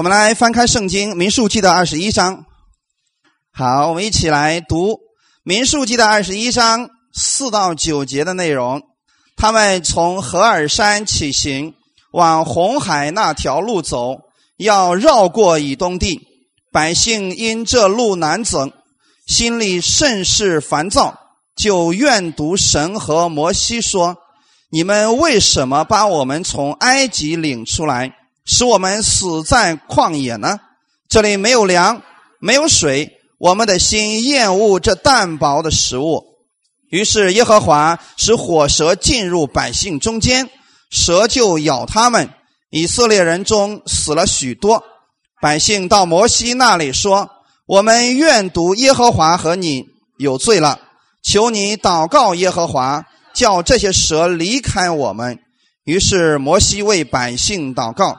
我们来翻开圣经《民数记》的二十一章。好，我们一起来读《民数记》的二十一章四到九节的内容。他们从何尔山起行，往红海那条路走，要绕过以东地。百姓因这路难走，心里甚是烦躁，就怨读神和摩西说：“你们为什么把我们从埃及领出来？”使我们死在旷野呢？这里没有粮，没有水，我们的心厌恶这淡薄的食物。于是耶和华使火蛇进入百姓中间，蛇就咬他们。以色列人中死了许多。百姓到摩西那里说：“我们愿读耶和华和你有罪了，求你祷告耶和华，叫这些蛇离开我们。”于是摩西为百姓祷告。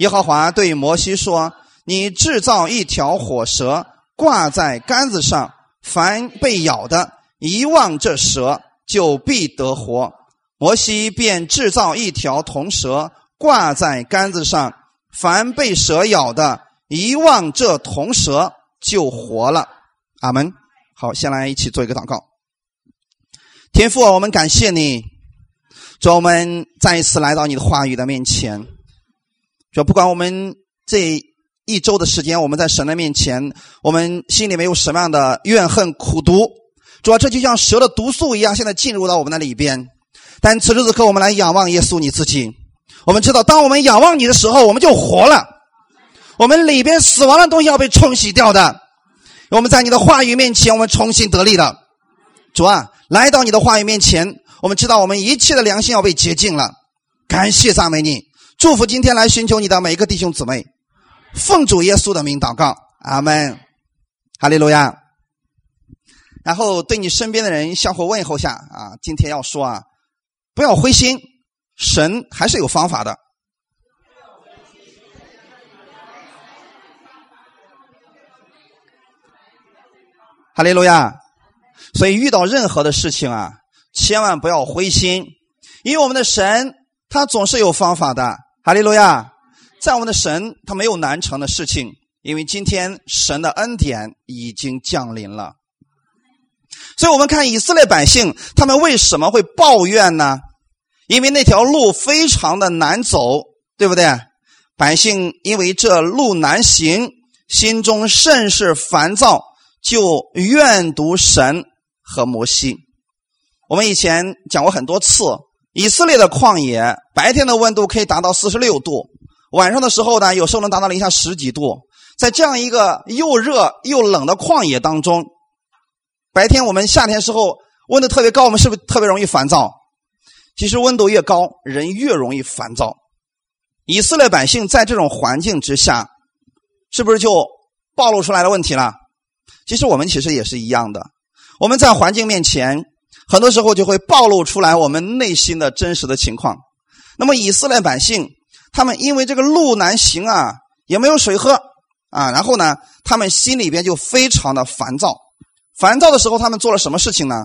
耶和华对摩西说：“你制造一条火蛇，挂在杆子上，凡被咬的，一望这蛇，就必得活。”摩西便制造一条铜蛇，挂在杆子上，凡被蛇咬的，一望这铜蛇，就活了。阿门。好，先来一起做一个祷告。天父，我们感谢你，主，我们再一次来到你的话语的面前。说不管我们这一周的时间，我们在神的面前，我们心里面有什么样的怨恨、苦毒，主要这就像蛇的毒素一样，现在进入到我们的里边。但此时此刻，我们来仰望耶稣你自己。我们知道，当我们仰望你的时候，我们就活了。我们里边死亡的东西要被冲洗掉的。我们在你的话语面前，我们重新得力了。主啊，来到你的话语面前，我们知道我们一切的良心要被洁净了。感谢赞美你。祝福今天来寻求你的每一个弟兄姊妹，奉主耶稣的名祷告，阿门，哈利路亚。然后对你身边的人相互问候下啊，今天要说啊，不要灰心，神还是有方法的。哈利路亚。所以遇到任何的事情啊，千万不要灰心，因为我们的神他总是有方法的。哈利路亚，在我们的神，他没有难成的事情，因为今天神的恩典已经降临了。所以，我们看以色列百姓，他们为什么会抱怨呢？因为那条路非常的难走，对不对？百姓因为这路难行，心中甚是烦躁，就怨毒神和摩西。我们以前讲过很多次。以色列的旷野，白天的温度可以达到四十六度，晚上的时候呢，有时候能达到零下十几度。在这样一个又热又冷的旷野当中，白天我们夏天时候温度特别高，我们是不是特别容易烦躁？其实温度越高，人越容易烦躁。以色列百姓在这种环境之下，是不是就暴露出来的问题了？其实我们其实也是一样的，我们在环境面前。很多时候就会暴露出来我们内心的真实的情况。那么以色列百姓，他们因为这个路难行啊，也没有水喝啊，然后呢，他们心里边就非常的烦躁。烦躁的时候，他们做了什么事情呢？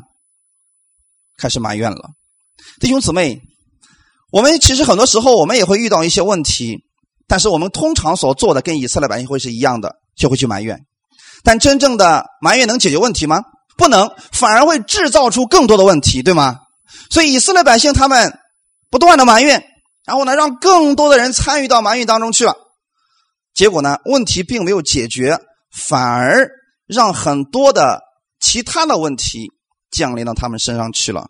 开始埋怨了。弟兄姊妹，我们其实很多时候我们也会遇到一些问题，但是我们通常所做的跟以色列百姓会是一样的，就会去埋怨。但真正的埋怨能解决问题吗？不能，反而会制造出更多的问题，对吗？所以以色列百姓他们不断的埋怨，然后呢，让更多的人参与到埋怨当中去了。结果呢，问题并没有解决，反而让很多的其他的问题降临到他们身上去了。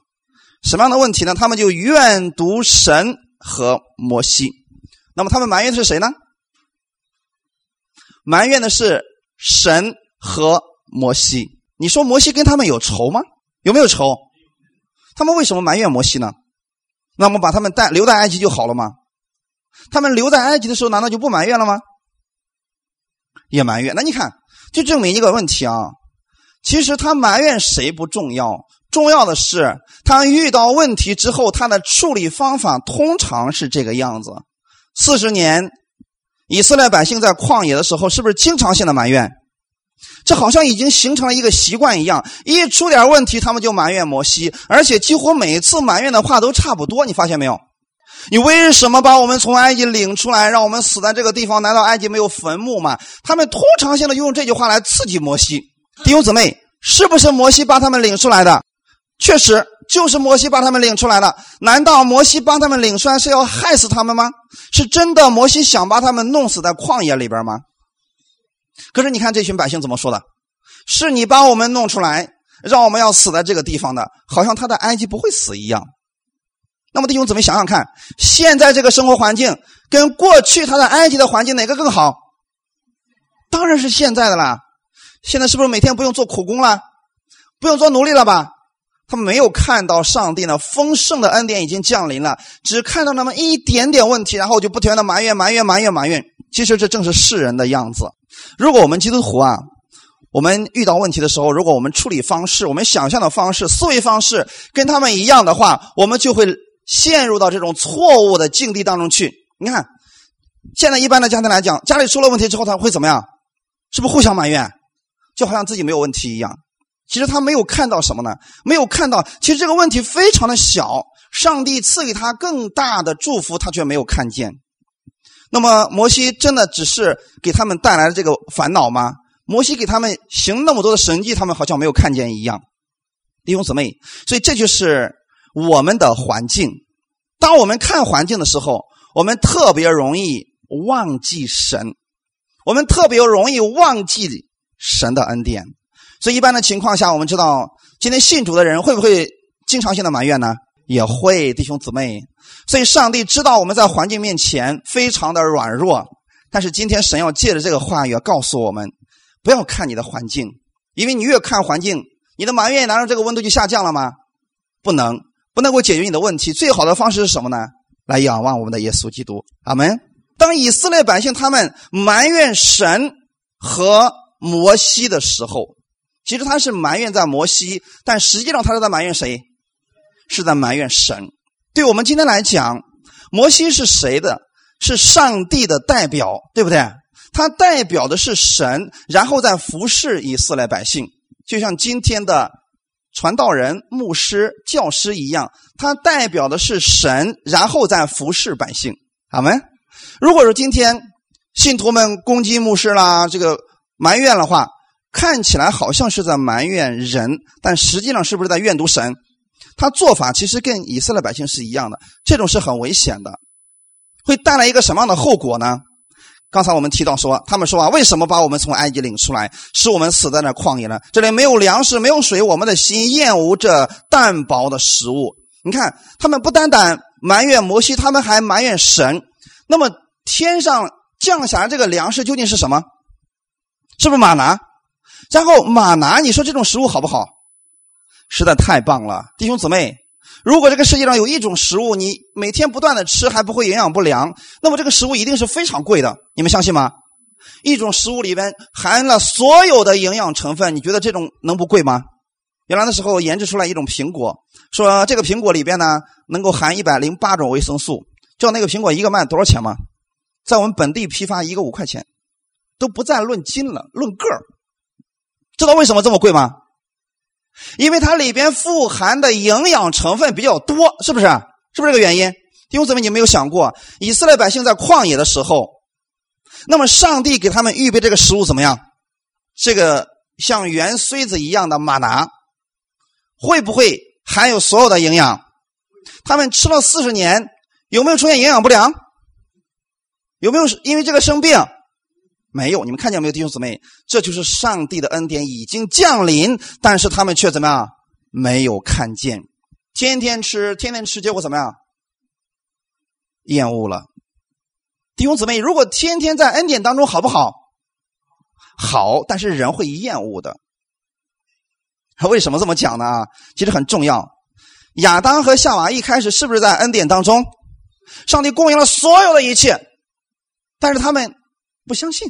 什么样的问题呢？他们就怨毒神和摩西。那么他们埋怨的是谁呢？埋怨的是神和摩西。你说摩西跟他们有仇吗？有没有仇？他们为什么埋怨摩西呢？那么把他们带留在埃及就好了吗？他们留在埃及的时候，难道就不埋怨了吗？也埋怨。那你看，就证明一个问题啊。其实他埋怨谁不重要，重要的是他遇到问题之后，他的处理方法通常是这个样子。四十年，以色列百姓在旷野的时候，是不是经常性的埋怨？这好像已经形成了一个习惯一样，一出点问题，他们就埋怨摩西，而且几乎每次埋怨的话都差不多。你发现没有？你为什么把我们从埃及领出来，让我们死在这个地方？难道埃及没有坟墓吗？他们通常性的用这句话来刺激摩西弟兄姊妹，是不是摩西把他们领出来的？确实，就是摩西把他们领出来的。难道摩西帮他们领出来是要害死他们吗？是真的，摩西想把他们弄死在旷野里边吗？可是你看这群百姓怎么说的？是你把我们弄出来，让我们要死在这个地方的，好像他在埃及不会死一样。那么弟兄姊妹想想看，现在这个生活环境跟过去他在埃及的环境哪个更好？当然是现在的啦。现在是不是每天不用做苦工了，不用做奴隶了吧？他没有看到上帝的丰盛的恩典已经降临了，只看到那么一点点问题，然后就不停的埋怨、埋怨、埋怨、埋怨。其实这正是世人的样子。如果我们基督徒啊，我们遇到问题的时候，如果我们处理方式、我们想象的方式、思维方式跟他们一样的话，我们就会陷入到这种错误的境地当中去。你看，现在一般的家庭来讲，家里出了问题之后，他会怎么样？是不是互相埋怨？就好像自己没有问题一样，其实他没有看到什么呢？没有看到，其实这个问题非常的小，上帝赐给他更大的祝福，他却没有看见。那么摩西真的只是给他们带来了这个烦恼吗？摩西给他们行那么多的神迹，他们好像没有看见一样。弟兄姊妹，所以这就是我们的环境。当我们看环境的时候，我们特别容易忘记神，我们特别容易忘记。神的恩典，所以一般的情况下，我们知道今天信主的人会不会经常性的埋怨呢？也会，弟兄姊妹。所以上帝知道我们在环境面前非常的软弱，但是今天神要借着这个话语告诉我们，不要看你的环境，因为你越看环境，你的埋怨难道这个温度就下降了吗？不能，不能够解决你的问题。最好的方式是什么呢？来仰望我们的耶稣基督。阿门。当以色列百姓他们埋怨神和。摩西的时候，其实他是埋怨在摩西，但实际上他是在埋怨谁？是在埋怨神。对我们今天来讲，摩西是谁的？是上帝的代表，对不对？他代表的是神，然后再服侍以色列百姓，就像今天的传道人、牧师、教师一样，他代表的是神，然后再服侍百姓。好吗。如果说今天信徒们攻击牧师啦，这个。埋怨的话，看起来好像是在埋怨人，但实际上是不是在怨毒神？他做法其实跟以色列百姓是一样的，这种是很危险的，会带来一个什么样的后果呢？刚才我们提到说，他们说啊，为什么把我们从埃及领出来，使我们死在那旷野呢？这里没有粮食，没有水，我们的心厌恶这淡薄的食物。你看，他们不单单埋怨摩西，他们还埋怨神。那么天上降下来这个粮食究竟是什么？是不是马拿？然后马拿，你说这种食物好不好？实在太棒了，弟兄姊妹！如果这个世界上有一种食物，你每天不断的吃还不会营养不良，那么这个食物一定是非常贵的。你们相信吗？一种食物里边含了所有的营养成分，你觉得这种能不贵吗？原来的时候研制出来一种苹果，说这个苹果里边呢能够含一百零八种维生素，知道那个苹果一个卖多少钱吗？在我们本地批发一个五块钱。都不再论斤了，论个儿。知道为什么这么贵吗？因为它里边富含的营养成分比较多，是不是？是不是这个原因？弟兄姊妹，你没有想过，以色列百姓在旷野的时候，那么上帝给他们预备这个食物怎么样？这个像圆锥子一样的玛拿，会不会含有所有的营养？他们吃了四十年，有没有出现营养不良？有没有因为这个生病？没有，你们看见没有，弟兄姊妹？这就是上帝的恩典已经降临，但是他们却怎么样？没有看见，天天吃，天天吃，结果怎么样？厌恶了。弟兄姊妹，如果天天在恩典当中好不好？好，但是人会厌恶的。为什么这么讲呢？啊其实很重要。亚当和夏娃一开始是不是在恩典当中？上帝供应了所有的一切，但是他们不相信。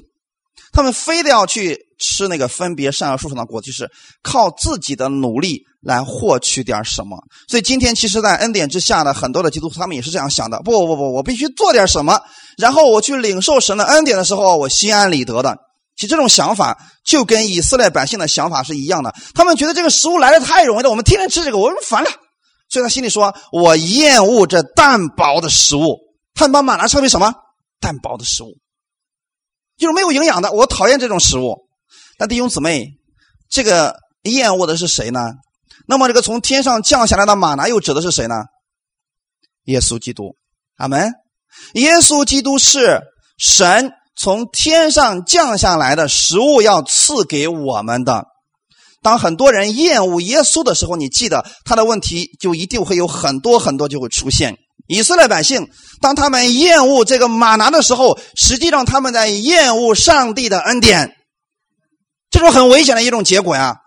他们非得要去吃那个分别善恶树上的果，就是靠自己的努力来获取点什么。所以今天，其实，在恩典之下的很多的基督徒，他们也是这样想的：不不不，我必须做点什么，然后我去领受神的恩典的时候，我心安理得的。其实这种想法就跟以色列百姓的想法是一样的。他们觉得这个食物来的太容易了，我们天天吃这个，我们烦了。所以他心里说：“我厌恶这淡薄的食物。”他把玛拿称为什么？淡薄的食物，就是没有营养的。我讨厌这种食物。但弟兄姊妹，这个厌恶的是谁呢？那么这个从天上降下来的马拿又指的是谁呢？耶稣基督。阿门。耶稣基督是神从天上降下来的食物，要赐给我们的。当很多人厌恶耶稣的时候，你记得他的问题就一定会有很多很多就会出现。以色列百姓当他们厌恶这个马拿的时候，实际上他们在厌恶上帝的恩典，这是很危险的一种结果呀。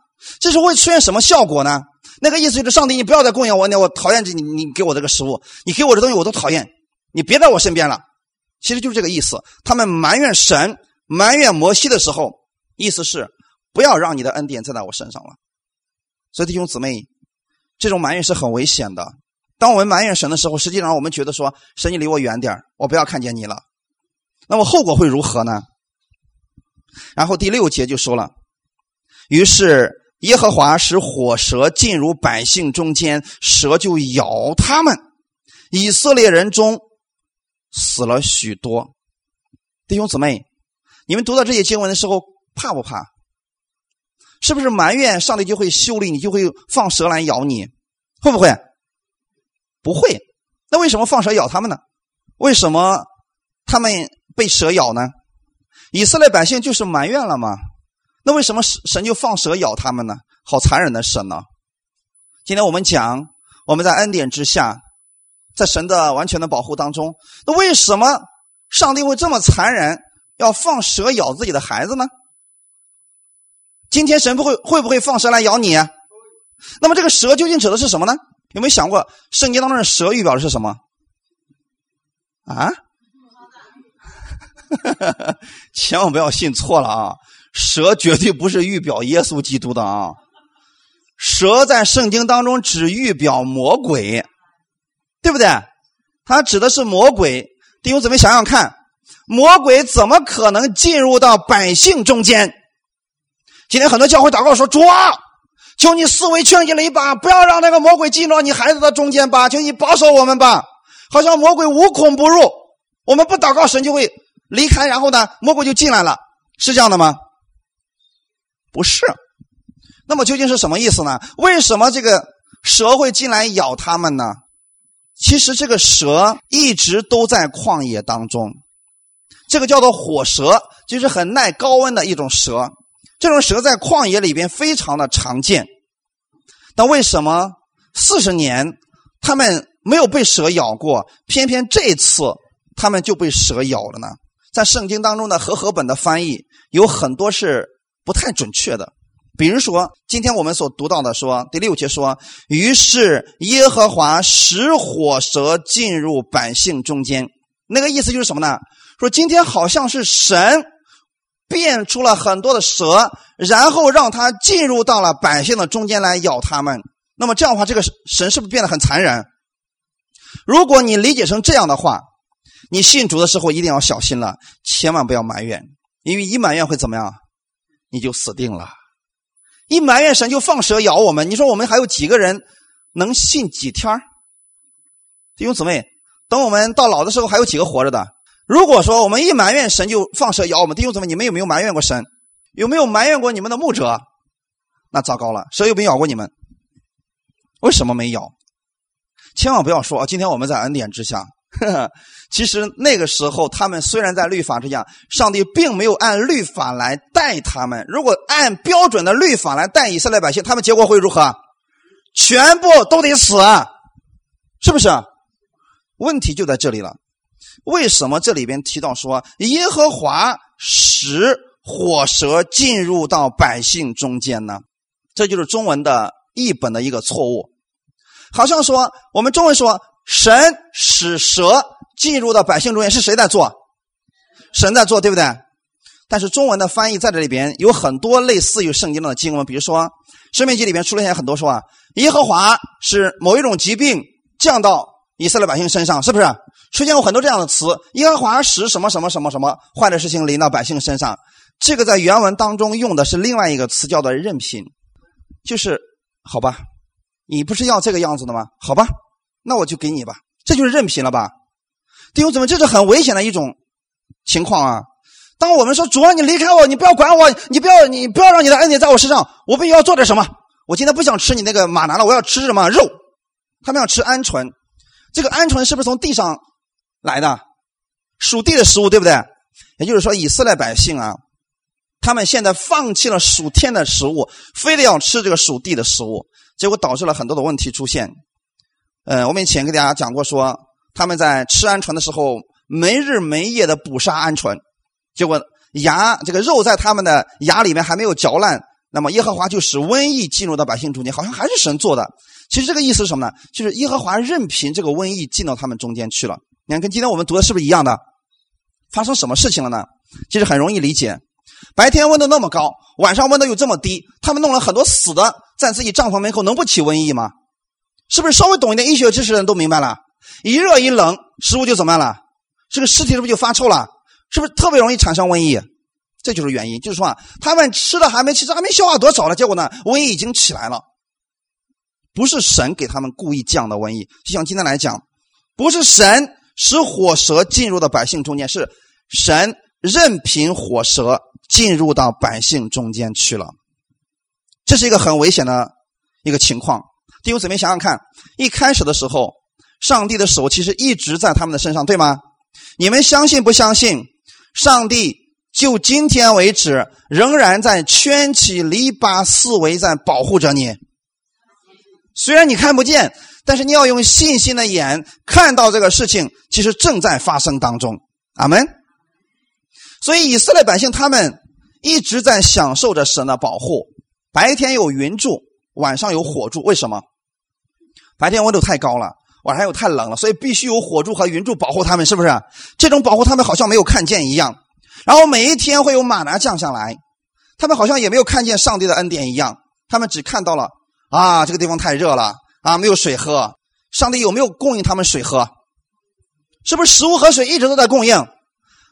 这是会出现什么效果呢？那个意思就是上帝，你不要再供养我，那我讨厌你，你给我这个食物，你给我这东西我都讨厌，你别在我身边了。其实就是这个意思。他们埋怨神、埋怨摩西的时候，意思是。不要让你的恩典再在我身上了，所以弟兄姊妹，这种埋怨是很危险的。当我们埋怨神的时候，实际上我们觉得说，神你离我远点我不要看见你了。那么后果会如何呢？然后第六节就说了，于是耶和华使火蛇进入百姓中间，蛇就咬他们，以色列人中死了许多。弟兄姊妹，你们读到这些经文的时候，怕不怕？是不是埋怨上帝就会修理你，就会放蛇来咬你？会不会？不会。那为什么放蛇咬他们呢？为什么他们被蛇咬呢？以色列百姓就是埋怨了吗？那为什么神神就放蛇咬他们呢？好残忍的神呢！今天我们讲，我们在恩典之下，在神的完全的保护当中，那为什么上帝会这么残忍，要放蛇咬自己的孩子呢？今天神不会会不会放蛇来咬你？那么这个蛇究竟指的是什么呢？有没有想过圣经当中的蛇预表的是什么？啊？千万不要信错了啊！蛇绝对不是预表耶稣基督的啊！蛇在圣经当中只预表魔鬼，对不对？它指的是魔鬼。弟兄姊妹想想看，魔鬼怎么可能进入到百姓中间？今天很多教会祷告说：“主啊，求你四围劝一把，不要让那个魔鬼进入你孩子的中间吧，求你保守我们吧。”好像魔鬼无孔不入，我们不祷告神就会离开，然后呢，魔鬼就进来了，是这样的吗？不是。那么究竟是什么意思呢？为什么这个蛇会进来咬他们呢？其实这个蛇一直都在旷野当中，这个叫做火蛇，就是很耐高温的一种蛇。这种蛇在旷野里边非常的常见，但为什么四十年他们没有被蛇咬过，偏偏这次他们就被蛇咬了呢？在圣经当中的和合本的翻译有很多是不太准确的，比如说今天我们所读到的说第六节说，于是耶和华使火蛇进入百姓中间，那个意思就是什么呢？说今天好像是神。变出了很多的蛇，然后让它进入到了百姓的中间来咬他们。那么这样的话，这个神是不是变得很残忍？如果你理解成这样的话，你信主的时候一定要小心了，千万不要埋怨，因为一埋怨会怎么样？你就死定了。一埋怨神就放蛇咬我们，你说我们还有几个人能信几天？弟兄姊妹，等我们到老的时候，还有几个活着的？如果说我们一埋怨神就放蛇咬我们，弟兄姊妹，你们有没有埋怨过神？有没有埋怨过你们的牧者？那糟糕了，蛇有没咬过你们？为什么没咬？千万不要说啊！今天我们在恩典之下，其实那个时候他们虽然在律法之下，上帝并没有按律法来待他们。如果按标准的律法来待以色列百姓，他们结果会如何？全部都得死，是不是？问题就在这里了。为什么这里边提到说耶和华使火蛇进入到百姓中间呢？这就是中文的译本的一个错误，好像说我们中文说神使蛇进入到百姓中间是谁在做？神在做，对不对？但是中文的翻译在这里边有很多类似于圣经的经文，比如说《生命记》里边出现很多说啊，耶和华使某一种疾病降到以色列百姓身上，是不是？出现过很多这样的词，耶和华使什么什么什么什么坏的事情临到百姓身上。这个在原文当中用的是另外一个词，叫做任凭，就是好吧，你不是要这个样子的吗？好吧，那我就给你吧。这就是任凭了吧？弟兄姊妹，这是很危险的一种情况啊！当我们说主啊，你离开我，你不要管我，你不要你不要让你的恩典在我身上，我必须要做点什么。我今天不想吃你那个马拿了，我要吃什么肉？他们要吃鹌鹑，这个鹌鹑是不是从地上来的？属地的食物，对不对？也就是说，以色列百姓啊，他们现在放弃了属天的食物，非得要吃这个属地的食物，结果导致了很多的问题出现。呃，我们以前给大家讲过，说他们在吃鹌鹑的时候，没日没夜的捕杀鹌鹑，结果牙这个肉在他们的牙里面还没有嚼烂，那么耶和华就使瘟疫进入到百姓中间，好像还是神做的。其实这个意思是什么呢？就是耶和华任凭这个瘟疫进到他们中间去了。你看，跟今天我们读的是不是一样的？发生什么事情了呢？其实很容易理解。白天温度那么高，晚上温度又这么低，他们弄了很多死的在自己帐篷门口，能不起瘟疫吗？是不是稍微懂一点医学知识的人都明白了？一热一冷，食物就怎么样了？这个尸体是不是就发臭了？是不是特别容易产生瘟疫？这就是原因。就是说啊，他们吃的还没其实还没消化多少了，结果呢，瘟疫已经起来了。不是神给他们故意降的瘟疫，就像今天来讲，不是神。使火蛇进入到百姓中间，是神任凭火蛇进入到百姓中间去了。这是一个很危险的一个情况。弟兄姊妹，想想看，一开始的时候，上帝的手其实一直在他们的身上，对吗？你们相信不相信？上帝就今天为止，仍然在圈起篱笆四围，在保护着你。虽然你看不见。但是你要用信心的眼看到这个事情，其实正在发生当中。阿门。所以以色列百姓他们一直在享受着神的保护，白天有云柱，晚上有火柱。为什么？白天温度太高了，晚上又太冷了，所以必须有火柱和云柱保护他们，是不是？这种保护他们好像没有看见一样。然后每一天会有马拿降下来，他们好像也没有看见上帝的恩典一样，他们只看到了啊，这个地方太热了。啊，没有水喝，上帝有没有供应他们水喝？是不是食物和水一直都在供应？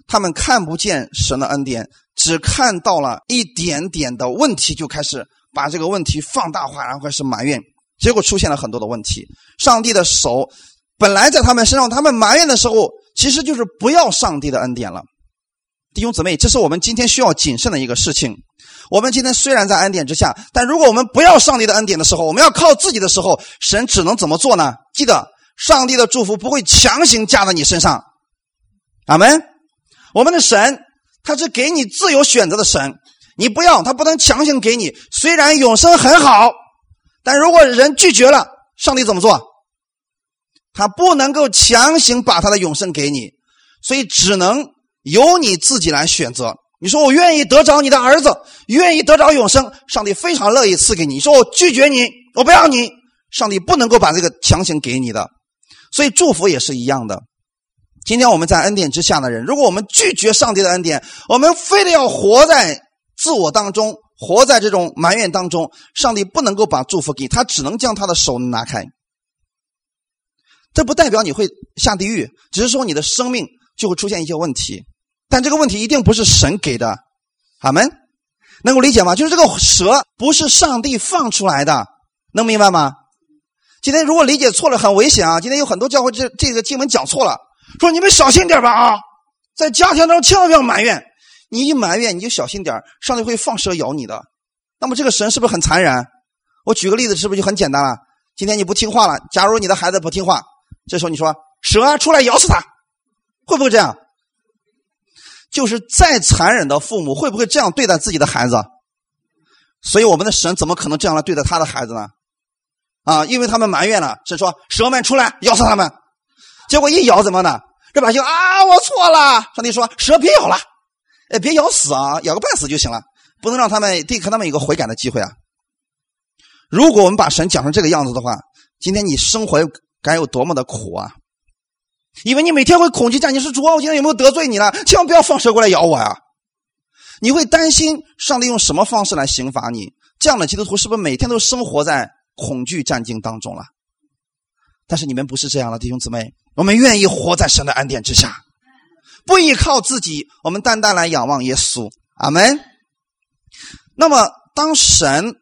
他们看不见神的恩典，只看到了一点点的问题，就开始把这个问题放大化，然后开始埋怨，结果出现了很多的问题。上帝的手本来在他们身上，他们埋怨的时候，其实就是不要上帝的恩典了。弟兄姊妹，这是我们今天需要谨慎的一个事情。我们今天虽然在恩典之下，但如果我们不要上帝的恩典的时候，我们要靠自己的时候，神只能怎么做呢？记得，上帝的祝福不会强行加在你身上。阿门。我们的神他是给你自由选择的神，你不要，他不能强行给你。虽然永生很好，但如果人拒绝了，上帝怎么做？他不能够强行把他的永生给你，所以只能由你自己来选择。你说我愿意得着你的儿子，愿意得着永生，上帝非常乐意赐给你。你说我拒绝你，我不要你，上帝不能够把这个强行给你的。所以祝福也是一样的。今天我们在恩典之下的人，如果我们拒绝上帝的恩典，我们非得要活在自我当中，活在这种埋怨当中，上帝不能够把祝福给他，只能将他的手拿开。这不代表你会下地狱，只是说你的生命就会出现一些问题。但这个问题一定不是神给的，阿门，能够理解吗？就是这个蛇不是上帝放出来的，能明白吗？今天如果理解错了，很危险啊！今天有很多教会这这个经文讲错了，说你们小心点吧啊，在家庭当中千万不要埋怨，你一埋怨你就小心点上帝会放蛇咬你的。那么这个神是不是很残忍？我举个例子，是不是就很简单了？今天你不听话了，假如你的孩子不听话，这时候你说蛇出来咬死他，会不会这样？就是再残忍的父母会不会这样对待自己的孩子？所以我们的神怎么可能这样来对待他的孩子呢？啊，因为他们埋怨了，神说蛇们出来咬死他们，结果一咬怎么呢？这百姓啊，我错了。上帝说蛇别咬了，哎，别咬死啊，咬个半死就行了，不能让他们得给他们一个悔改的机会啊。如果我们把神讲成这个样子的话，今天你生活该有多么的苦啊！因为你每天会恐惧战，你说主啊，我今天有没有得罪你了？千万不要放蛇过来咬我呀！你会担心上帝用什么方式来刑罚你？这样的基督徒是不是每天都生活在恐惧战境当中了？但是你们不是这样的弟兄姊妹，我们愿意活在神的恩典之下，不依靠自己，我们单单来仰望耶稣。阿门。那么，当神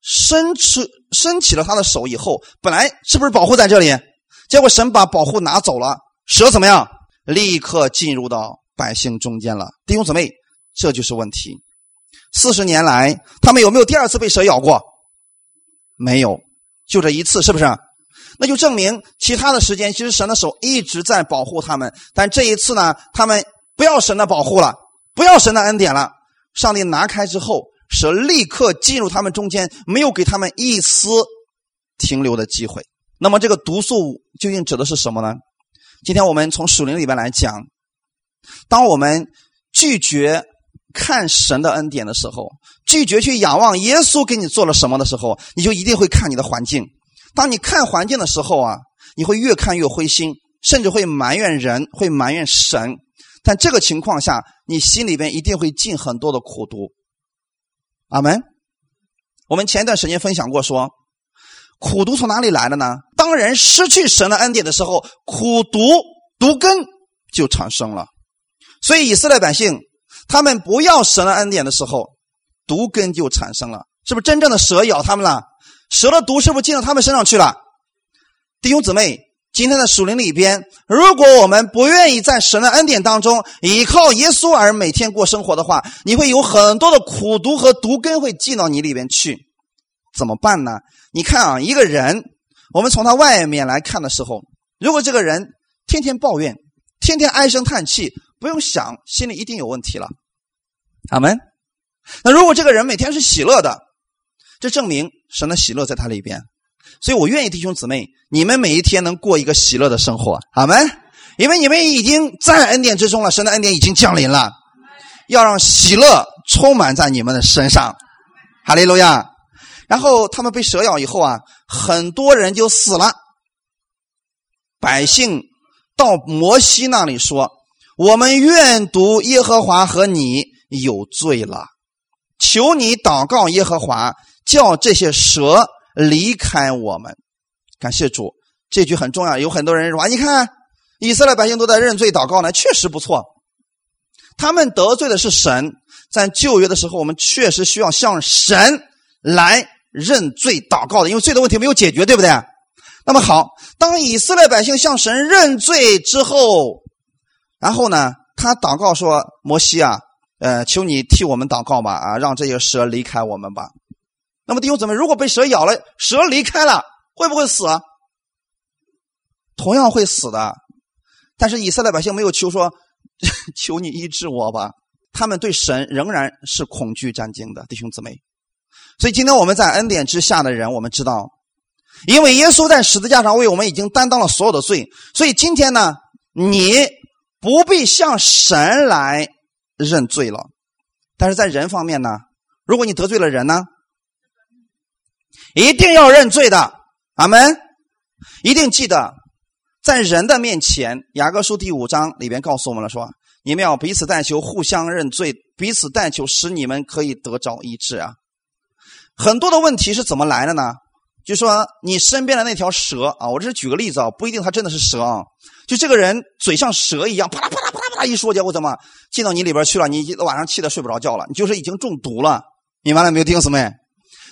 伸出伸起了他的手以后，本来是不是保护在这里？结果神把保护拿走了，蛇怎么样？立刻进入到百姓中间了。弟兄姊妹，这就是问题。四十年来，他们有没有第二次被蛇咬过？没有，就这一次，是不是？那就证明其他的时间，其实神的手一直在保护他们。但这一次呢，他们不要神的保护了，不要神的恩典了。上帝拿开之后，蛇立刻进入他们中间，没有给他们一丝停留的机会。那么这个毒素究竟指的是什么呢？今天我们从属灵里边来讲，当我们拒绝看神的恩典的时候，拒绝去仰望耶稣给你做了什么的时候，你就一定会看你的环境。当你看环境的时候啊，你会越看越灰心，甚至会埋怨人，会埋怨神。但这个情况下，你心里边一定会进很多的苦毒。阿门。我们前一段时间分享过，说苦毒从哪里来的呢？当人失去神的恩典的时候，苦毒毒根就产生了。所以以色列百姓他们不要神的恩典的时候，毒根就产生了。是不是真正的蛇咬他们了？蛇的毒是不是进到他们身上去了？弟兄姊妹，今天的属灵里边，如果我们不愿意在神的恩典当中依靠耶稣而每天过生活的话，你会有很多的苦毒和毒根会进到你里边去。怎么办呢？你看啊，一个人，我们从他外面来看的时候，如果这个人天天抱怨，天天唉声叹气，不用想，心里一定有问题了。阿门。那如果这个人每天是喜乐的，这证明神的喜乐在他里边。所以我愿意弟兄姊妹，你们每一天能过一个喜乐的生活。阿门。因为你们已经在恩典之中了，神的恩典已经降临了，要让喜乐充满在你们的身上。哈利路亚。然后他们被蛇咬以后啊，很多人就死了。百姓到摩西那里说：“我们愿读耶和华和你有罪了，求你祷告耶和华，叫这些蛇离开我们。”感谢主，这句很重要。有很多人说：“你看，以色列百姓都在认罪祷告呢，确实不错。他们得罪的是神，在旧约的时候，我们确实需要向神来。”认罪祷告的，因为罪的问题没有解决，对不对？那么好，当以色列百姓向神认罪之后，然后呢，他祷告说：“摩西啊，呃，求你替我们祷告吧，啊，让这些蛇离开我们吧。”那么弟兄姊妹，如果被蛇咬了，蛇离开了，会不会死？同样会死的。但是以色列百姓没有求说：“ 求你医治我吧。”他们对神仍然是恐惧战惊的，弟兄姊妹。所以今天我们在恩典之下的人，我们知道，因为耶稣在十字架上为我们已经担当了所有的罪，所以今天呢，你不必向神来认罪了。但是在人方面呢，如果你得罪了人呢，一定要认罪的。阿门！一定记得，在人的面前，雅各书第五章里边告诉我们了，说你们要彼此代求，互相认罪，彼此代求，使你们可以得着医治啊。很多的问题是怎么来的呢？就说你身边的那条蛇啊，我这是举个例子啊，不一定它真的是蛇啊。就这个人嘴像蛇一样，啪啦啪啦啪啦啪啦一说，结果怎么进到你里边去了？你晚上气得睡不着觉了，你就是已经中毒了。明白了没有，弟兄姊妹？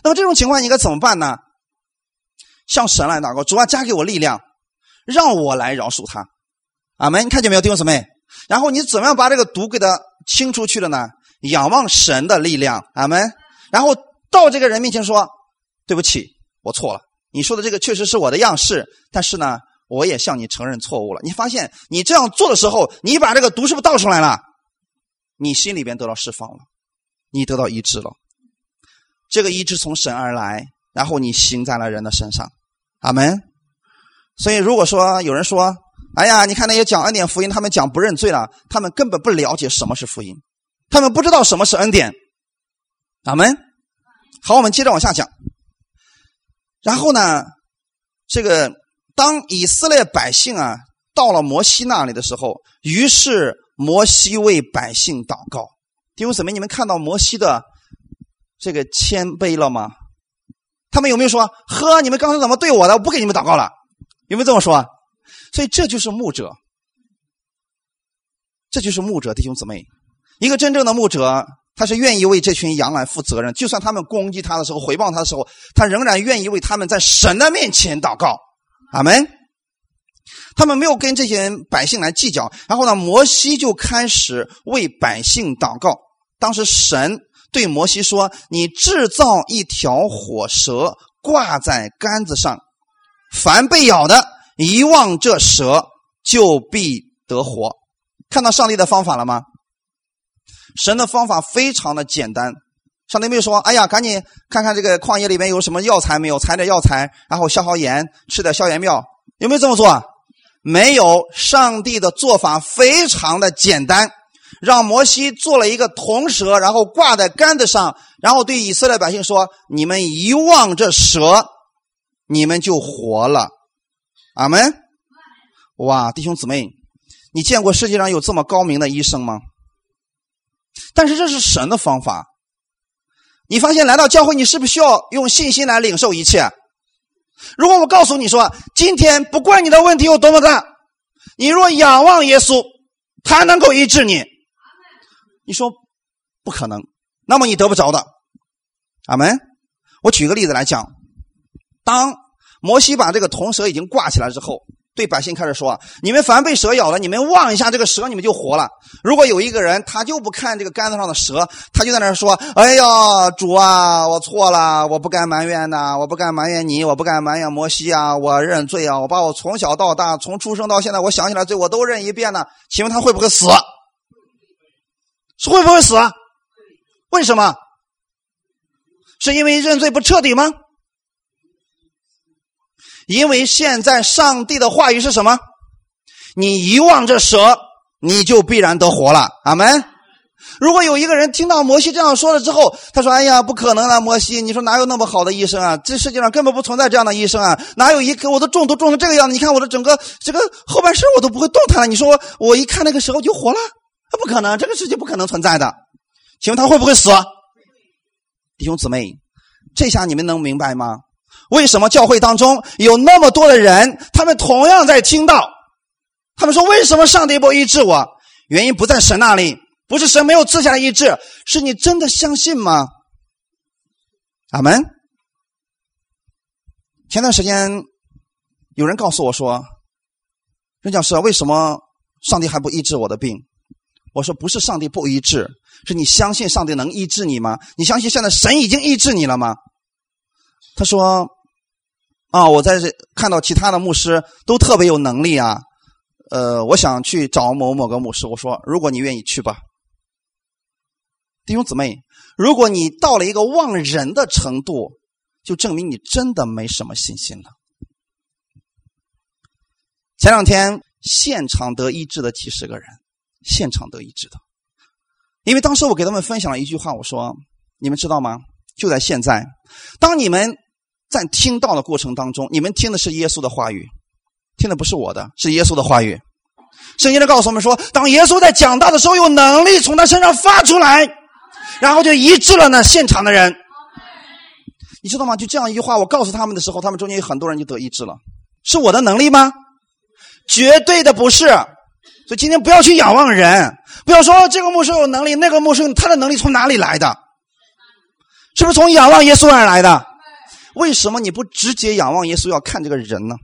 那么这种情况你应该怎么办呢？向神来祷告，主啊，加给我力量，让我来饶恕他。阿门！你看见没有，弟兄姊妹？然后你怎么样把这个毒给他清出去了呢？仰望神的力量，阿门。然后。到这个人面前说：“对不起，我错了。你说的这个确实是我的样式，但是呢，我也向你承认错误了。你发现你这样做的时候，你把这个毒是不是倒出来了？你心里边得到释放了，你得到医治了。这个医治从神而来，然后你行在了人的身上。阿门。所以，如果说有人说：‘哎呀，你看那些讲恩典福音，他们讲不认罪了，他们根本不了解什么是福音，他们不知道什么是恩典。’阿门。”好，我们接着往下讲。然后呢，这个当以色列百姓啊到了摩西那里的时候，于是摩西为百姓祷告。弟兄姊妹，你们看到摩西的这个谦卑了吗？他们有没有说：“呵，你们刚才怎么对我的？我不给你们祷告了。”有没有这么说？所以这就是牧者，这就是牧者，弟兄姊妹，一个真正的牧者。他是愿意为这群羊来负责任，就算他们攻击他的时候、回报他的时候，他仍然愿意为他们在神的面前祷告。阿门。他们没有跟这些百姓来计较，然后呢，摩西就开始为百姓祷告。当时神对摩西说：“你制造一条火蛇，挂在杆子上，凡被咬的，一望这蛇，就必得活。”看到上帝的方法了吗？神的方法非常的简单，上帝没有说：“哎呀，赶紧看看这个旷野里面有什么药材没有，采点药材，然后消消炎，吃点消炎药。”有没有这么做？没有。上帝的做法非常的简单，让摩西做了一个铜蛇，然后挂在杆子上，然后对以色列百姓说：“你们一望这蛇，你们就活了。”阿门。哇，弟兄姊妹，你见过世界上有这么高明的医生吗？但是这是神的方法。你发现来到教会，你是不是需要用信心来领受一切？如果我告诉你说，今天不管你的问题有多么大，你若仰望耶稣，他能够医治你。你说不可能，那么你得不着的。阿门。我举个例子来讲，当摩西把这个铜蛇已经挂起来之后。对百姓开始说：“你们凡被蛇咬了，你们望一下这个蛇，你们就活了。如果有一个人他就不看这个杆子上的蛇，他就在那说：‘哎呀，主啊，我错了，我不该埋怨呐，我不该埋怨你，我不该埋怨摩西啊，我认罪啊，我把我从小到大，从出生到现在，我想起来罪我都认一遍呢。’请问他会不会死？会不会死？为什么？是因为认罪不彻底吗？”因为现在上帝的话语是什么？你遗忘这蛇，你就必然得活了。阿门。如果有一个人听到摩西这样说了之后，他说：“哎呀，不可能了，摩西，你说哪有那么好的医生啊？这世界上根本不存在这样的医生啊！哪有一个我都中毒中成这个样子？你看我的整个这个后半身我都不会动弹了。你说我一看那个时候就活了？不可能，这个世界不可能存在的。请问他会不会死？弟兄姊妹，这下你们能明白吗？为什么教会当中有那么多的人，他们同样在听到，他们说：“为什么上帝不医治我？”原因不在神那里，不是神没有赐下来医治，是你真的相信吗？阿门。前段时间有人告诉我说：“任教师，为什么上帝还不医治我的病？”我说：“不是上帝不医治，是你相信上帝能医治你吗？你相信现在神已经医治你了吗？”他说。啊，我在这看到其他的牧师都特别有能力啊，呃，我想去找某某个牧师。我说，如果你愿意去吧，弟兄姊妹，如果你到了一个忘人的程度，就证明你真的没什么信心了。前两天现场得医治的几十个人，现场得医治的，因为当时我给他们分享了一句话，我说：你们知道吗？就在现在，当你们。在听到的过程当中，你们听的是耶稣的话语，听的不是我的，是耶稣的话语。圣经的告诉我们说，当耶稣在讲道的时候，有能力从他身上发出来，然后就医治了那现场的人。你知道吗？就这样一句话，我告诉他们的时候，他们中间有很多人就得医治了。是我的能力吗？绝对的不是。所以今天不要去仰望人，不要说这个牧师有能力，那个牧师他的能力从哪里来的？是不是从仰望耶稣而来的？为什么你不直接仰望耶稣，要看这个人呢？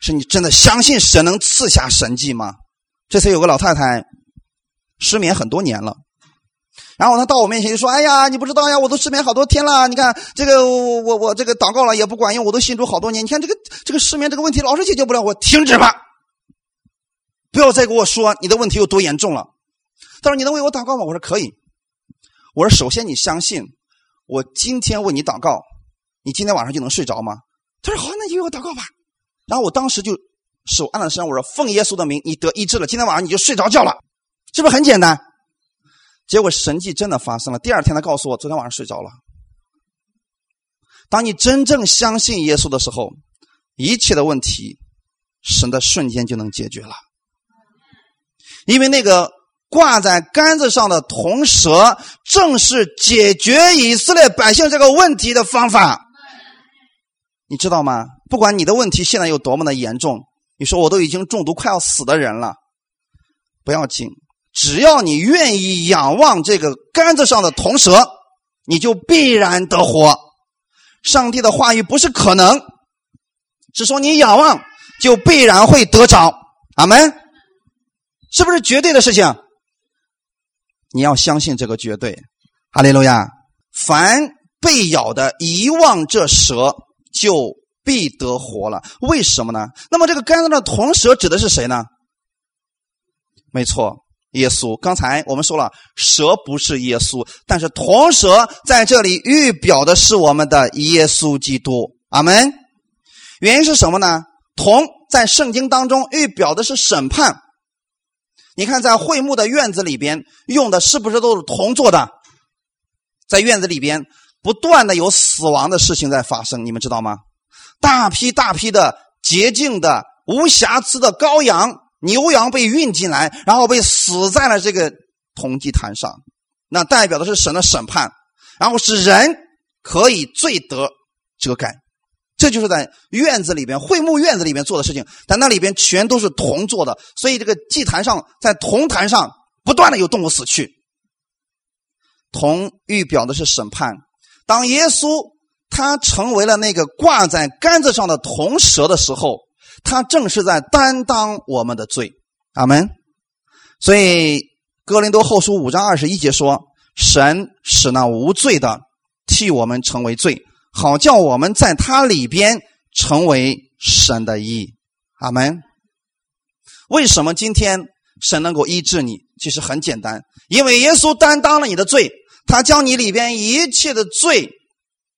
是你真的相信神能赐下神迹吗？这次有个老太太失眠很多年了，然后她到我面前就说：“哎呀，你不知道呀，我都失眠好多天了。你看这个，我我这个祷告了也不管用，我都信主好多年。你看这个这个失眠这个问题老是解决不了，我停止吧，不要再给我说你的问题有多严重了。”他说：“你能为我祷告吗？”我说：“可以。”我说：“首先你相信。”我今天为你祷告，你今天晚上就能睡着吗？他说好，那你为我祷告吧。然后我当时就手按了身上，我说奉耶稣的名，你得医治了，今天晚上你就睡着觉了，是不是很简单？结果神迹真的发生了。第二天他告诉我，昨天晚上睡着了。当你真正相信耶稣的时候，一切的问题，神的瞬间就能解决了，因为那个。挂在杆子上的铜蛇，正是解决以色列百姓这个问题的方法。你知道吗？不管你的问题现在有多么的严重，你说我都已经中毒快要死的人了，不要紧，只要你愿意仰望这个杆子上的铜蛇，你就必然得活。上帝的话语不是可能，是说你仰望就必然会得着。阿门，是不是绝对的事情？你要相信这个绝对。哈利路亚！凡被咬的，遗忘这蛇就必得活了。为什么呢？那么这个杆子上的铜蛇指的是谁呢？没错。耶稣，刚才我们说了，蛇不是耶稣，但是铜蛇在这里预表的是我们的耶稣基督。阿门。原因是什么呢？铜在圣经当中预表的是审判。你看，在会幕的院子里边用的是不是都是铜做的？在院子里边不断的有死亡的事情在发生，你们知道吗？大批大批的洁净的、无瑕疵的羔羊。牛羊被运进来，然后被死在了这个铜祭坛上，那代表的是神的审判，然后使人可以罪得遮盖。这就是在院子里边会幕院子里边做的事情，但那里边全都是铜做的，所以这个祭坛上在铜坛上不断的有动物死去。铜预表的是审判，当耶稣他成为了那个挂在杆子上的铜蛇的时候。他正是在担当我们的罪，阿门。所以哥林多后书五章二十一节说：“神使那无罪的替我们成为罪，好叫我们在他里边成为神的义。”阿门。为什么今天神能够医治你？其实很简单，因为耶稣担当了你的罪，他将你里边一切的罪，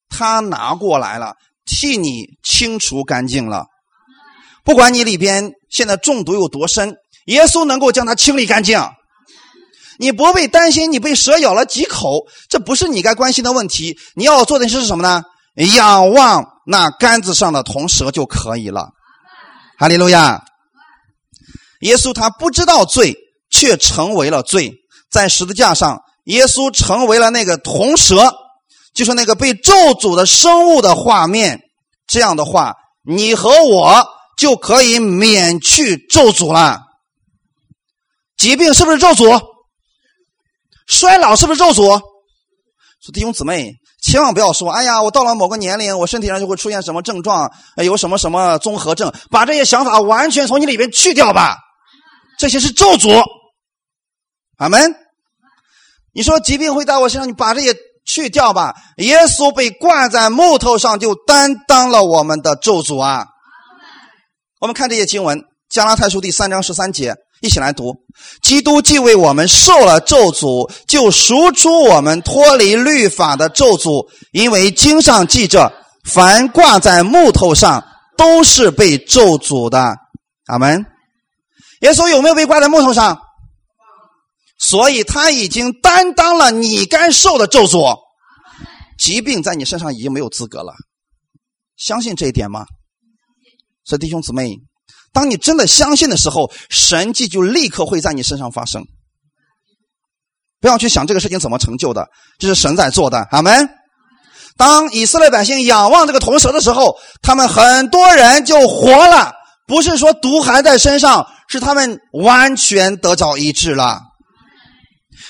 他拿过来了，替你清除干净了。不管你里边现在中毒有多深，耶稣能够将它清理干净。你不必担心你被蛇咬了几口，这不是你该关心的问题。你要做的是什么呢？仰望那杆子上的铜蛇就可以了。哈利路亚！耶稣他不知道罪，却成为了罪。在十字架上，耶稣成为了那个铜蛇，就是那个被咒诅的生物的画面。这样的话，你和我。就可以免去咒诅了。疾病是不是咒诅？衰老是不是咒诅？说弟兄姊妹，千万不要说，哎呀，我到了某个年龄，我身体上就会出现什么症状，有什么什么综合症，把这些想法完全从你里边去掉吧。这些是咒诅。阿门。你说疾病会在我身上，你把这些去掉吧。耶稣被挂在木头上，就担当了我们的咒诅啊。我们看这些经文，《加拉太书》第三章十三节，一起来读：基督既为我们受了咒诅，就赎出我们脱离律法的咒诅，因为经上记着，凡挂在木头上，都是被咒诅的。阿门。耶稣有没有被挂在木头上？所以他已经担当了你该受的咒诅，疾病在你身上已经没有资格了。相信这一点吗？所以弟兄姊妹，当你真的相信的时候，神迹就立刻会在你身上发生。不要去想这个事情怎么成就的，这是神在做的。阿门。当以色列百姓仰望这个铜蛇的时候，他们很多人就活了，不是说毒还在身上，是他们完全得着医治了。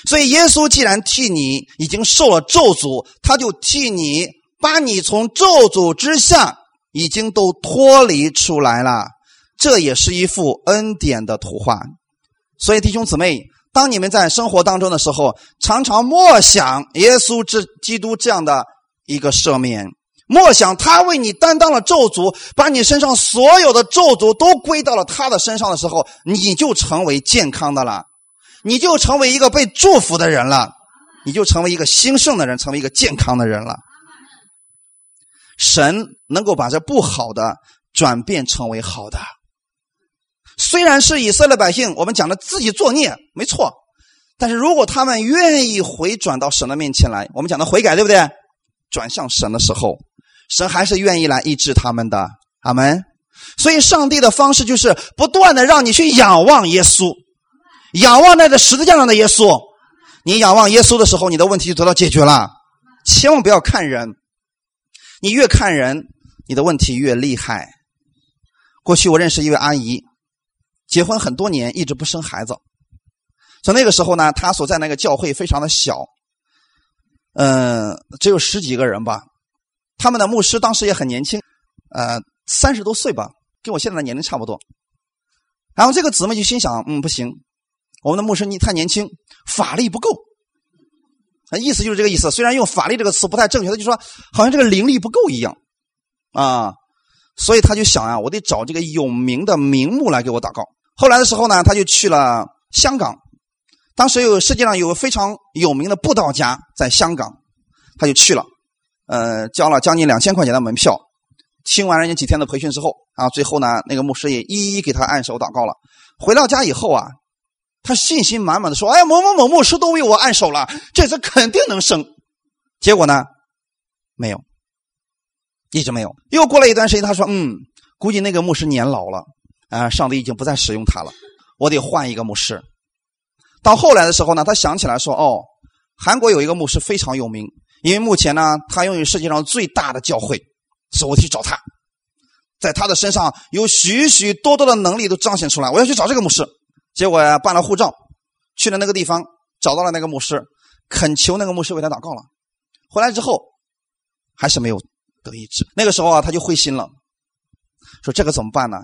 所以耶稣既然替你已经受了咒诅，他就替你把你从咒诅之下。已经都脱离出来了，这也是一幅恩典的图画。所以弟兄姊妹，当你们在生活当中的时候，常常默想耶稣之基督这样的一个赦免，默想他为你担当了咒诅，把你身上所有的咒诅都归到了他的身上的时候，你就成为健康的了，你就成为一个被祝福的人了，你就成为一个兴盛的人，成为一个健康的人了。神能够把这不好的转变成为好的，虽然是以色列百姓，我们讲的自己作孽没错，但是如果他们愿意回转到神的面前来，我们讲的悔改对不对？转向神的时候，神还是愿意来医治他们的。阿门。所以，上帝的方式就是不断的让你去仰望耶稣，仰望那个十字架上的耶稣。你仰望耶稣的时候，你的问题就得到解决了。千万不要看人。你越看人，你的问题越厉害。过去我认识一位阿姨，结婚很多年，一直不生孩子。从那个时候呢，他所在那个教会非常的小，嗯，只有十几个人吧。他们的牧师当时也很年轻，呃，三十多岁吧，跟我现在的年龄差不多。然后这个姊妹就心想，嗯，不行，我们的牧师你太年轻，法力不够。意思就是这个意思。虽然用“法力”这个词不太正确，他就说好像这个灵力不够一样啊。所以他就想啊，我得找这个有名的名目来给我祷告。后来的时候呢，他就去了香港。当时有世界上有非常有名的布道家在香港，他就去了，呃，交了将近两千块钱的门票，听完人家几天的培训之后啊，最后呢，那个牧师也一一给他按手祷告了。回到家以后啊，他信心满满的说：“哎，某某某牧师都为我按手了，这次肯定能生。”结果呢，没有，一直没有。又过了一段时间，他说：“嗯，估计那个牧师年老了，啊，上帝已经不再使用他了，我得换一个牧师。”到后来的时候呢，他想起来说：“哦，韩国有一个牧师非常有名，因为目前呢，他拥有世界上最大的教会，所以我去找他，在他的身上有许许多多的能力都彰显出来。我要去找这个牧师。结果呀，办了护照，去了那个地方，找到了那个牧师，恳求那个牧师为他祷告了。回来之后，还是没有得医治。那个时候啊，他就灰心了，说这个怎么办呢？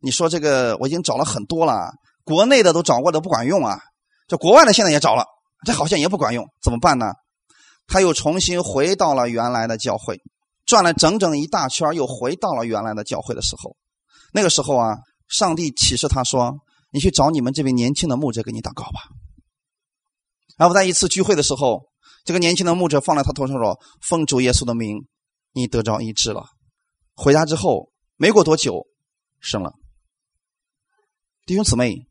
你说这个我已经找了很多了，国内的都找过的不管用啊。”这国外的现在也找了，这好像也不管用，怎么办呢？他又重新回到了原来的教会，转了整整一大圈，又回到了原来的教会的时候，那个时候啊，上帝启示他说：“你去找你们这位年轻的牧者给你祷告吧。”然后在一次聚会的时候，这个年轻的牧者放在他头上说：“奉主耶稣的名，你得着医治了。”回家之后没过多久，生了。弟兄姊妹。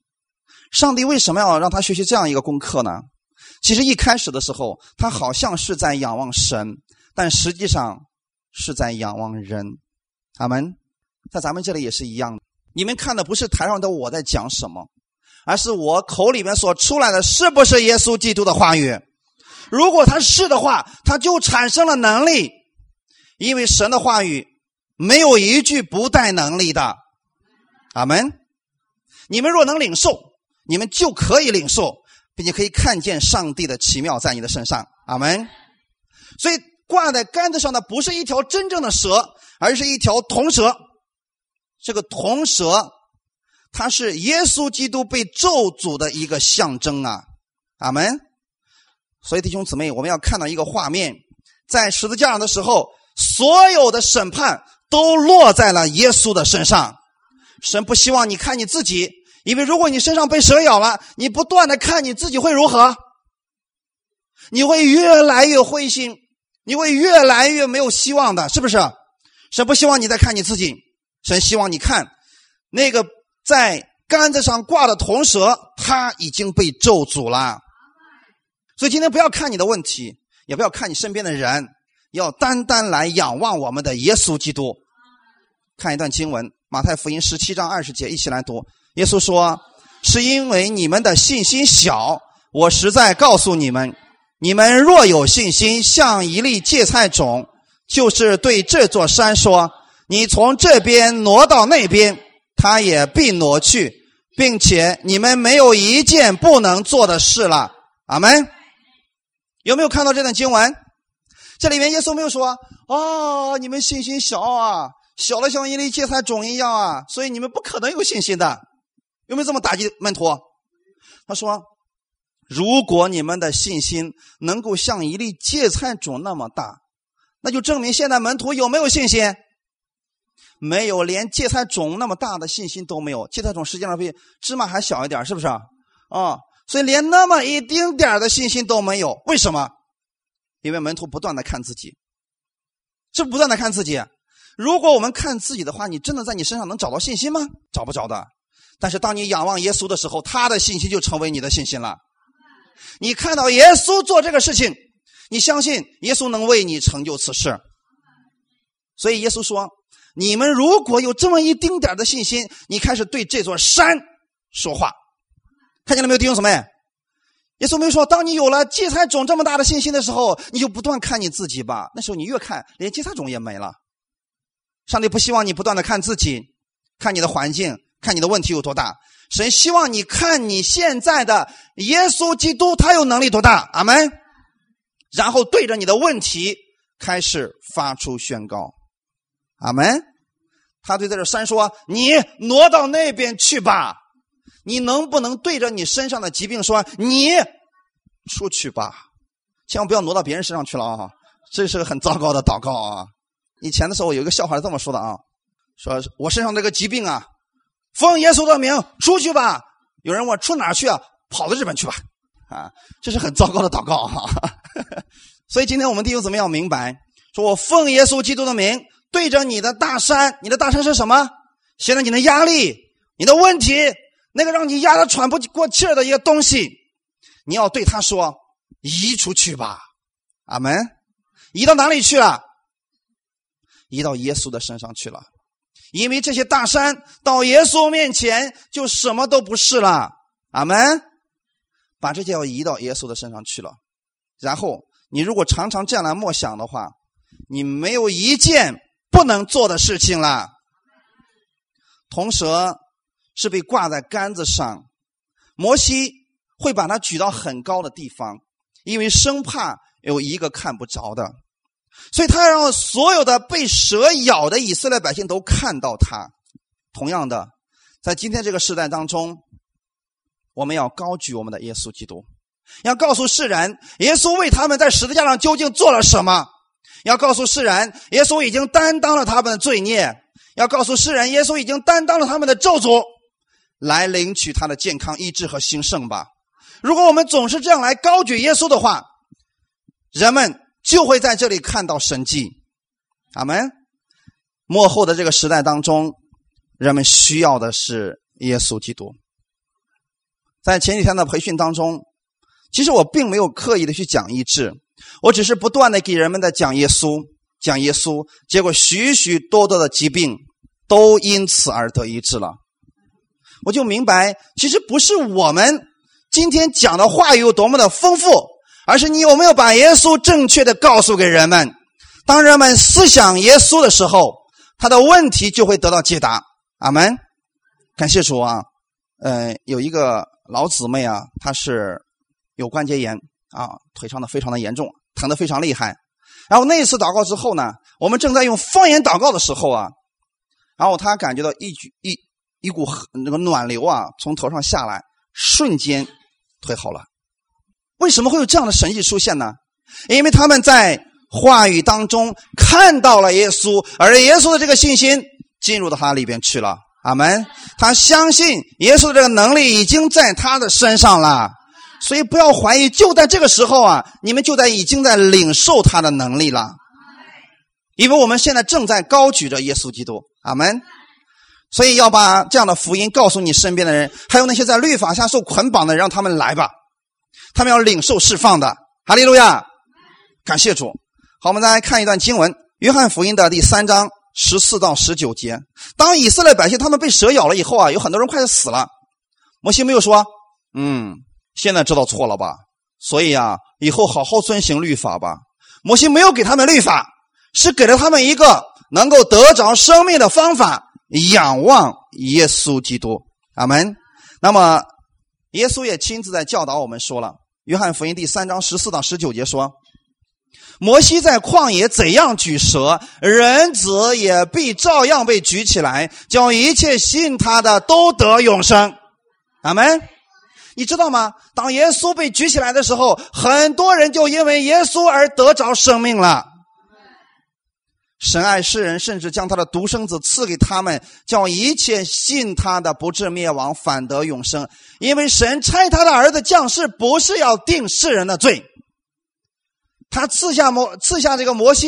上帝为什么要让他学习这样一个功课呢？其实一开始的时候，他好像是在仰望神，但实际上是在仰望人。阿门。在咱们这里也是一样，你们看的不是台上的我在讲什么，而是我口里面所出来的是不是耶稣基督的话语？如果他是的话，他就产生了能力，因为神的话语没有一句不带能力的。阿门。你们若能领受。你们就可以领受，并且可以看见上帝的奇妙在你的身上，阿门。所以挂在杆子上的不是一条真正的蛇，而是一条铜蛇。这个铜蛇，它是耶稣基督被咒诅的一个象征啊，阿门。所以弟兄姊妹，我们要看到一个画面，在十字架上的时候，所有的审判都落在了耶稣的身上。神不希望你看你自己。因为如果你身上被蛇咬了，你不断的看你自己会如何？你会越来越灰心，你会越来越没有希望的，是不是？神不希望你再看你自己，神希望你看那个在杆子上挂的铜蛇，它已经被咒诅了。所以今天不要看你的问题，也不要看你身边的人，要单单来仰望我们的耶稣基督。看一段经文，《马太福音》十七章二十节，一起来读。耶稣说：“是因为你们的信心小。我实在告诉你们，你们若有信心，像一粒芥菜种，就是对这座山说：‘你从这边挪到那边’，它也必挪去，并且你们没有一件不能做的事了。”阿门。有没有看到这段经文？这里面耶稣没有说：“哦，你们信心小啊，小的像一粒芥菜种一样啊，所以你们不可能有信心的。”有没有这么打击门徒？他说：“如果你们的信心能够像一粒芥菜种那么大，那就证明现在门徒有没有信心？没有，连芥菜种那么大的信心都没有。芥菜种实际上比芝麻还小一点，是不是啊？啊，所以连那么一丁点的信心都没有。为什么？因为门徒不断的看自己，是不断的看自己。如果我们看自己的话，你真的在你身上能找到信心吗？找不着的。”但是当你仰望耶稣的时候，他的信心就成为你的信心了。你看到耶稣做这个事情，你相信耶稣能为你成就此事。所以耶稣说：“你们如果有这么一丁点的信心，你开始对这座山说话，看见了没有，弟兄姊妹？耶稣没有说，当你有了芥菜种这么大的信心的时候，你就不断看你自己吧。那时候你越看，连芥菜种也没了。上帝不希望你不断的看自己，看你的环境。”看你的问题有多大，神希望你看你现在的耶稣基督，他有能力多大？阿门。然后对着你的问题开始发出宣告，阿门。他对这个山说：“你挪到那边去吧。”你能不能对着你身上的疾病说：“你出去吧，千万不要挪到别人身上去了啊！”这是个很糟糕的祷告啊。以前的时候有一个笑话是这么说的啊：“说我身上这个疾病啊，奉耶稣的名出去吧。”有人问：“出哪去啊？跑到日本去吧。”啊，这是很糟糕的祷告哈啊。所以今天我们弟兄姊妹要明白，说我奉耶稣基督的名。对着你的大山，你的大山是什么？现在你的压力、你的问题，那个让你压得喘不过气儿的一个东西，你要对他说：“移出去吧，阿门。”移到哪里去了？移到耶稣的身上去了，因为这些大山到耶稣面前就什么都不是了，阿门。把这些要移到耶稣的身上去了，然后你如果常常这样来默想的话，你没有一件。不能做的事情了。铜蛇是被挂在杆子上，摩西会把它举到很高的地方，因为生怕有一个看不着的，所以他让所有的被蛇咬的以色列百姓都看到他。同样的，在今天这个时代当中，我们要高举我们的耶稣基督，要告诉世人，耶稣为他们在十字架上究竟做了什么。要告诉世人，耶稣已经担当了他们的罪孽；要告诉世人，耶稣已经担当了他们的咒诅，来领取他的健康、医治和兴盛吧。如果我们总是这样来高举耶稣的话，人们就会在这里看到神迹。阿门。幕后的这个时代当中，人们需要的是耶稣基督。在前几天的培训当中，其实我并没有刻意的去讲医治。我只是不断的给人们在讲耶稣，讲耶稣，结果许许多多的疾病都因此而得医治了。我就明白，其实不是我们今天讲的话语有多么的丰富，而是你有没有把耶稣正确的告诉给人们。当人们思想耶稣的时候，他的问题就会得到解答。阿门。感谢主啊！呃，有一个老姊妹啊，她是有关节炎。啊，腿伤的非常的严重，疼的非常厉害。然后那一次祷告之后呢，我们正在用方言祷告的时候啊，然后他感觉到一举一一股那个暖流啊从头上下来，瞬间腿好了。为什么会有这样的神迹出现呢？因为他们在话语当中看到了耶稣，而耶稣的这个信心进入到他里边去了。阿门。他相信耶稣的这个能力已经在他的身上了。所以不要怀疑，就在这个时候啊，你们就在已经在领受他的能力了，因为我们现在正在高举着耶稣基督，阿门。所以要把这样的福音告诉你身边的人，还有那些在律法下受捆绑的，让他们来吧，他们要领受释放的，哈利路亚，感谢主。好，我们再来看一段经文，《约翰福音》的第三章十四到十九节。当以色列百姓他们被蛇咬了以后啊，有很多人快要死了，摩西没有说，嗯。现在知道错了吧？所以啊，以后好好遵行律法吧。摩西没有给他们律法，是给了他们一个能够得着生命的方法——仰望耶稣基督。阿门。那么，耶稣也亲自在教导我们说了，《约翰福音》第三章十四到十九节说：“摩西在旷野怎样举蛇，人子也必照样被举起来，叫一切信他的都得永生。”阿门。你知道吗？当耶稣被举起来的时候，很多人就因为耶稣而得着生命了。神爱世人，甚至将他的独生子赐给他们，叫一切信他的不至灭亡，反得永生。因为神差他的儿子降世，不是要定世人的罪。他赐下摩赐下这个摩西，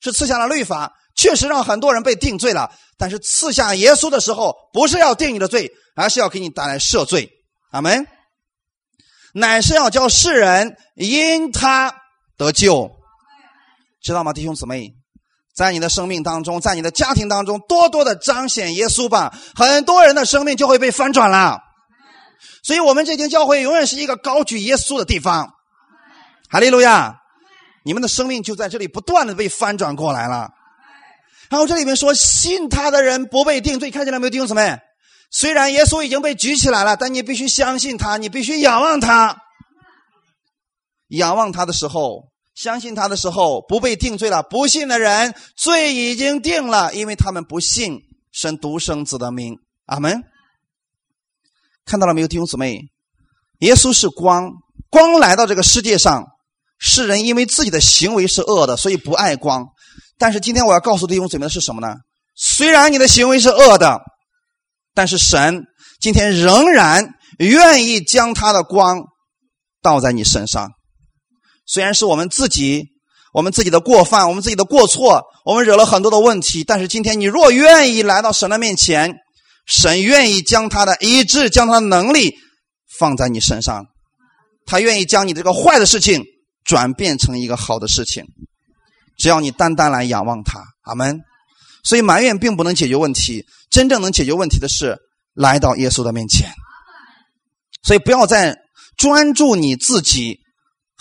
是赐下了律法，确实让很多人被定罪了。但是赐下耶稣的时候，不是要定你的罪，而是要给你带来赦罪。阿门。乃是要叫世人因他得救，知道吗，弟兄姊妹？在你的生命当中，在你的家庭当中，多多的彰显耶稣吧，很多人的生命就会被翻转了。所以，我们这间教会永远是一个高举耶稣的地方。哈利路亚！你们的生命就在这里不断的被翻转过来了。然后这里面说，信他的人不被定罪，看见了没有，弟兄姊妹？虽然耶稣已经被举起来了，但你必须相信他，你必须仰望他。仰望他的时候，相信他的时候，不被定罪了。不信的人，罪已经定了，因为他们不信神独生子的名。阿门。看到了没有，弟兄姊妹？耶稣是光，光来到这个世界上，世人因为自己的行为是恶的，所以不爱光。但是今天我要告诉弟兄姊妹的是什么呢？虽然你的行为是恶的，但是神今天仍然愿意将他的光倒在你身上。虽然是我们自己，我们自己的过犯，我们自己的过错，我们惹了很多的问题，但是今天你若愿意来到神的面前，神愿意将他的医治，将他的能力放在你身上，他愿意将你这个坏的事情转变成一个好的事情，只要你单单来仰望他，阿门。所以埋怨并不能解决问题，真正能解决问题的是来到耶稣的面前。所以不要再专注你自己。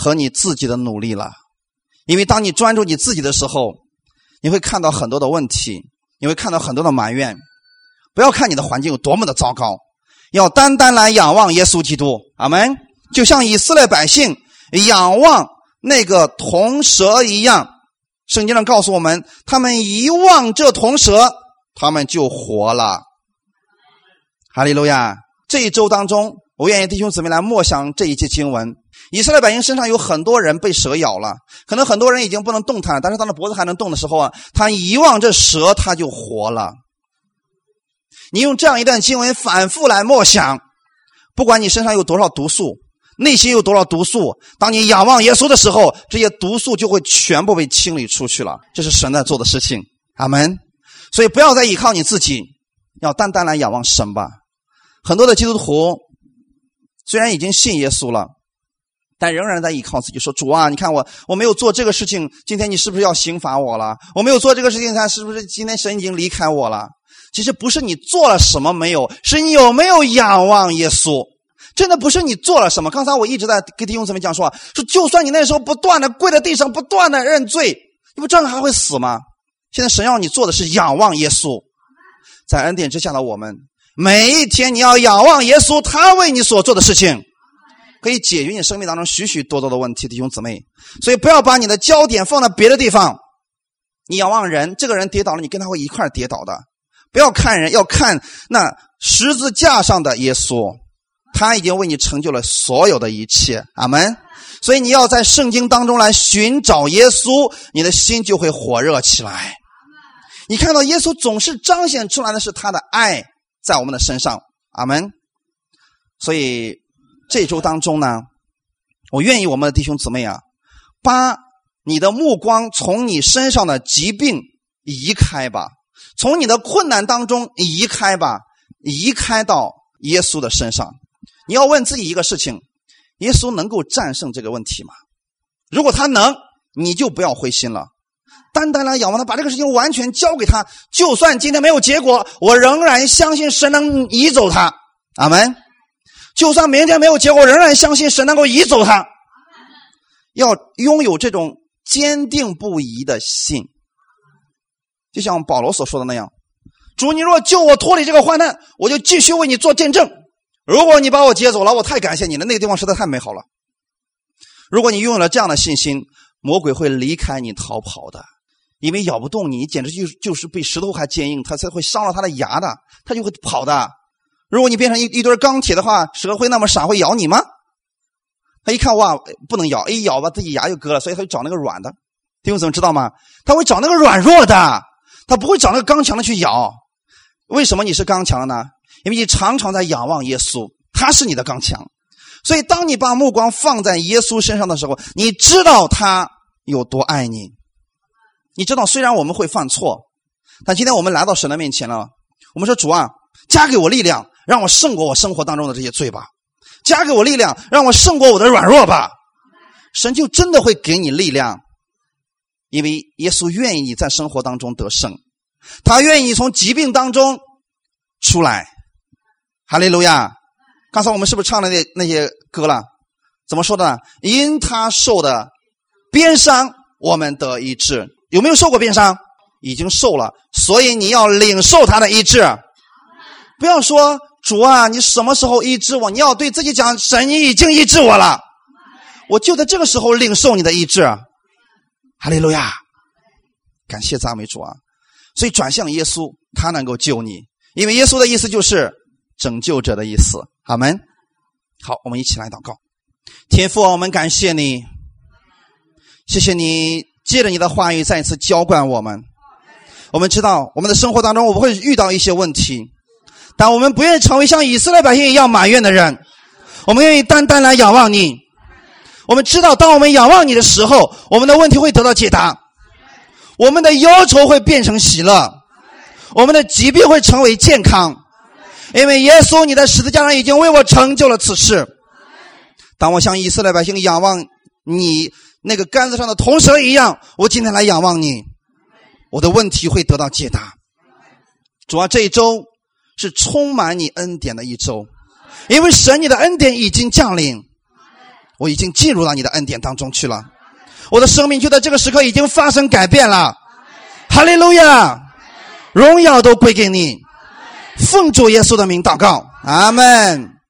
和你自己的努力了，因为当你专注你自己的时候，你会看到很多的问题，你会看到很多的埋怨。不要看你的环境有多么的糟糕，要单单来仰望耶稣基督。阿门。就像以色列百姓仰望那个铜蛇一样，圣经上告诉我们，他们一望这铜蛇，他们就活了。哈利路亚！这一周当中，我愿意弟兄姊妹来默想这一节经文。以色列百姓身上有很多人被蛇咬了，可能很多人已经不能动弹，但是他的脖子还能动的时候啊，他一望这蛇，他就活了。你用这样一段经文反复来默想，不管你身上有多少毒素，内心有多少毒素，当你仰望耶稣的时候，这些毒素就会全部被清理出去了。这是神在做的事情，阿门。所以不要再依靠你自己，要单单来仰望神吧。很多的基督徒虽然已经信耶稣了。但仍然在依靠自己，说主啊，你看我我没有做这个事情，今天你是不是要刑罚我了？我没有做这个事情，他是不是今天神已经离开我了？其实不是你做了什么没有，是你有没有仰望耶稣？真的不是你做了什么。刚才我一直在跟弟兄姊妹讲说，说就算你那时候不断的跪在地上，不断的认罪，你不这样还会死吗？现在神要你做的是仰望耶稣，在恩典之下的我们，每一天你要仰望耶稣，他为你所做的事情。可以解决你生命当中许许多多的问题，弟兄姊妹。所以不要把你的焦点放在别的地方。你仰望人，这个人跌倒了，你跟他会一块跌倒的。不要看人，要看那十字架上的耶稣，他已经为你成就了所有的一切。阿门。所以你要在圣经当中来寻找耶稣，你的心就会火热起来。你看到耶稣总是彰显出来的是他的爱在我们的身上。阿门。所以。这周当中呢，我愿意我们的弟兄姊妹啊，把你的目光从你身上的疾病移开吧，从你的困难当中移开吧，移开到耶稣的身上。你要问自己一个事情：耶稣能够战胜这个问题吗？如果他能，你就不要灰心了，单单来仰望他，把这个事情完全交给他。就算今天没有结果，我仍然相信神能移走他。阿门。就算明天没有结果，仍然相信神能够移走他。要拥有这种坚定不移的信，就像保罗所说的那样：“主，你若救我脱离这个患难，我就继续为你做见证。如果你把我接走了，我太感谢你了。那个地方实在太美好了。如果你拥有了这样的信心，魔鬼会离开你逃跑的，因为咬不动你，简直就就是比石头还坚硬，他才会伤了他的牙的，他就会跑的。”如果你变成一一堆钢铁的话，蛇会那么傻会咬你吗？他一看哇，不能咬，一咬把自己牙就割了，所以他就找那个软的。弟兄姊妹知道吗？他会找那个软弱的，他不会找那个刚强的去咬。为什么你是刚强的呢？因为你常常在仰望耶稣，他是你的刚强。所以当你把目光放在耶稣身上的时候，你知道他有多爱你。你知道，虽然我们会犯错，但今天我们来到神的面前了，我们说主啊。加给我力量，让我胜过我生活当中的这些罪吧；加给我力量，让我胜过我的软弱吧。神就真的会给你力量，因为耶稣愿意你在生活当中得胜，他愿意从疾病当中出来。哈利路亚！刚才我们是不是唱了那那些歌了？怎么说的？因他受的鞭伤，我们得医治。有没有受过鞭伤？已经受了，所以你要领受他的医治。不要说主啊，你什么时候医治我？你要对自己讲，神，你已经医治我了，我就在这个时候领受你的医治。哈利路亚，感谢赞美主啊！所以转向耶稣，他能够救你，因为耶稣的意思就是拯救者的意思。阿门。好，我们一起来祷告。天父，我们感谢你，谢谢你借着你的话语再一次浇灌我们。我们知道，我们的生活当中我们会遇到一些问题，但我们不愿意成为像以色列百姓一样埋怨的人。我们愿意单单来仰望你。我们知道，当我们仰望你的时候，我们的问题会得到解答，我们的忧愁会变成喜乐，我们的疾病会成为健康，因为耶稣你在十字架上已经为我成就了此事。当我像以色列百姓仰望你那个杆子上的铜蛇一样，我今天来仰望你，我的问题会得到解答。主啊，这一周是充满你恩典的一周，因为神你的恩典已经降临，我已经进入到你的恩典当中去了，我的生命就在这个时刻已经发生改变了。哈利路亚，荣耀都归给你，奉主耶稣的名祷告，阿门。